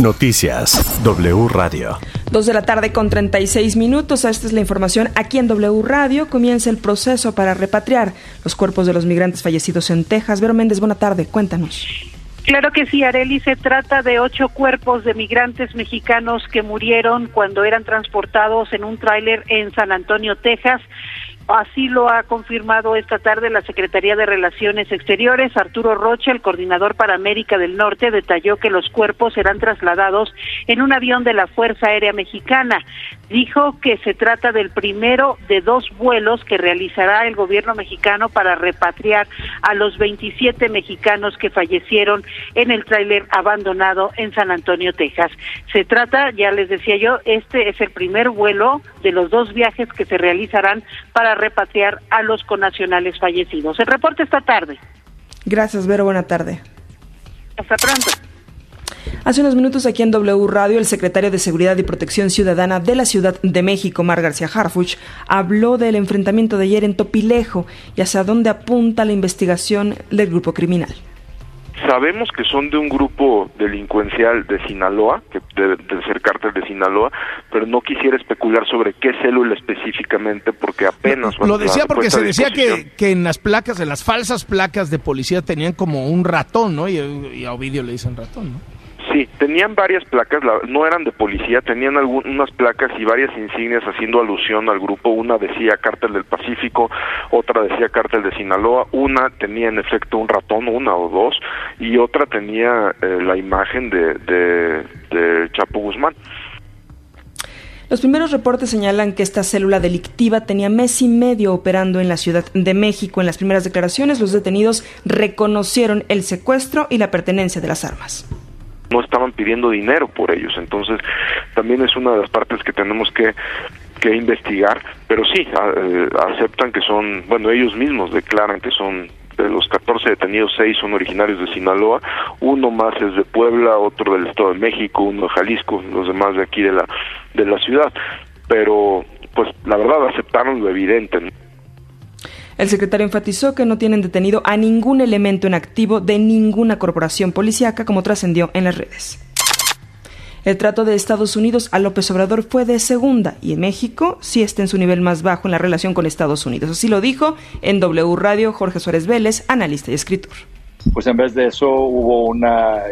Noticias W Radio. Dos de la tarde con 36 minutos. Esta es la información. Aquí en W Radio comienza el proceso para repatriar los cuerpos de los migrantes fallecidos en Texas. Vero Méndez, buena tarde. Cuéntanos. Claro que sí, Areli. Se trata de ocho cuerpos de migrantes mexicanos que murieron cuando eran transportados en un tráiler en San Antonio, Texas. Así lo ha confirmado esta tarde la Secretaría de Relaciones Exteriores. Arturo Rocha, el coordinador para América del Norte, detalló que los cuerpos serán trasladados en un avión de la Fuerza Aérea Mexicana. Dijo que se trata del primero de dos vuelos que realizará el gobierno mexicano para repatriar a los 27 mexicanos que fallecieron en el tráiler abandonado en San Antonio, Texas. Se trata, ya les decía yo, este es el primer vuelo de los dos viajes que se realizarán para repatriar a los conacionales fallecidos. El reporte esta tarde. Gracias, Vero. Buena tarde. Hasta pronto. Hace unos minutos aquí en W Radio, el secretario de Seguridad y Protección Ciudadana de la Ciudad de México, Mar García Harfuch, habló del enfrentamiento de ayer en Topilejo y hacia dónde apunta la investigación del grupo criminal. Sabemos que son de un grupo delincuencial de Sinaloa, que debe de ser cártel de Sinaloa, pero no quisiera especular sobre qué célula específicamente, porque apenas... Lo, decía porque se decía que, que en las placas, en las falsas placas de policía tenían como un ratón, ¿no? Y, y a Ovidio le dicen ratón, ¿no? Sí, tenían varias placas, no eran de policía, tenían algunas placas y varias insignias haciendo alusión al grupo. Una decía Cártel del Pacífico, otra decía Cártel de Sinaloa, una tenía en efecto un ratón, una o dos, y otra tenía eh, la imagen de, Chapo Guzmán. Los primeros reportes señalan que esta célula delictiva tenía mes y medio operando en la Ciudad de México. En las primeras declaraciones, los detenidos reconocieron el secuestro y la pertenencia de las armas no estaban pidiendo dinero por ellos. Entonces, también es una de las partes que tenemos que que investigar, pero sí, eh, aceptan que son, bueno, ellos mismos declaran que son de los 14 detenidos, 6 son originarios de Sinaloa, uno más es de Puebla, otro del Estado de México, uno de Jalisco, los demás de aquí de la de la ciudad. Pero pues la verdad aceptaron lo evidente. El secretario enfatizó que no tienen detenido a ningún elemento en activo de ninguna corporación policíaca, como trascendió en las redes. El trato de Estados Unidos a López Obrador fue de segunda y en México sí está en su nivel más bajo en la relación con Estados Unidos. Así lo dijo en W Radio Jorge Suárez Vélez, analista y escritor pues en vez de eso hubo una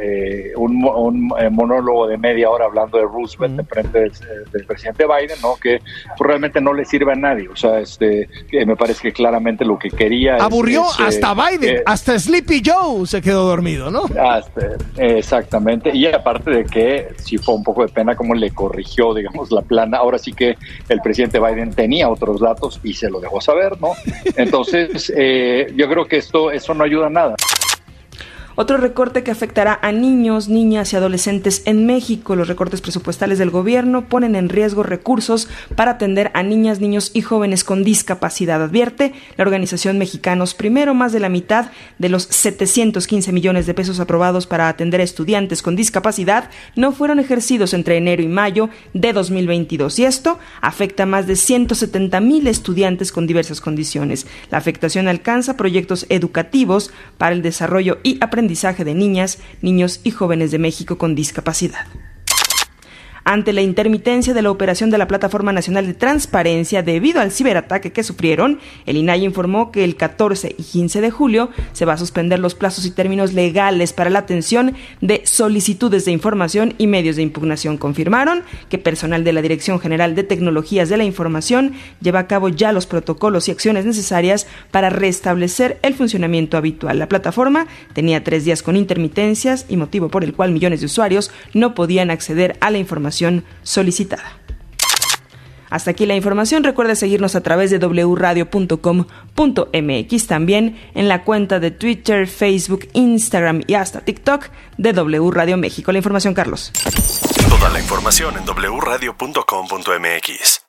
un, un, monólogo de media hora hablando de Roosevelt en frente del, presidente Biden, ¿no? Que pues, realmente no le sirve a nadie. O sea, este, que me parece que claramente lo que quería aburrió hasta Biden, hasta Sleepy Joe se quedó dormido, ¿no? exactamente. Y aparte de que sí fue un poco de pena como le corrigió, digamos, la plana. Ahora sí que el presidente Biden tenía otros datos y se lo dejó saber, ¿no? Entonces, eh, yo creo que esto, eso no ayuda a nada. Otro recorte que afectará a niños, niñas y adolescentes en México. Los recortes presupuestales del gobierno ponen en riesgo recursos para atender a niñas, niños y jóvenes con discapacidad. Advierte la organización Mexicanos Primero, más de la mitad de los 715 millones de pesos aprobados para atender a estudiantes con discapacidad no fueron ejercidos entre enero y mayo de 2022. Y esto afecta a más de 170 mil estudiantes con diversas condiciones. La afectación alcanza proyectos educativos para el desarrollo y aprendizaje aprendizaje de niñas, niños y jóvenes de México con discapacidad. Ante la intermitencia de la operación de la Plataforma Nacional de Transparencia debido al ciberataque que sufrieron, el INAI informó que el 14 y 15 de julio se va a suspender los plazos y términos legales para la atención de solicitudes de información y medios de impugnación. Confirmaron que personal de la Dirección General de Tecnologías de la Información lleva a cabo ya los protocolos y acciones necesarias para restablecer el funcionamiento habitual. La plataforma tenía tres días con intermitencias y motivo por el cual millones de usuarios no podían acceder a la solicitada. Hasta aquí la información. Recuerda seguirnos a través de wradio.com.mx, también en la cuenta de Twitter, Facebook, Instagram y hasta TikTok de W Radio México. La información, Carlos. Toda la información en wradio.com.mx.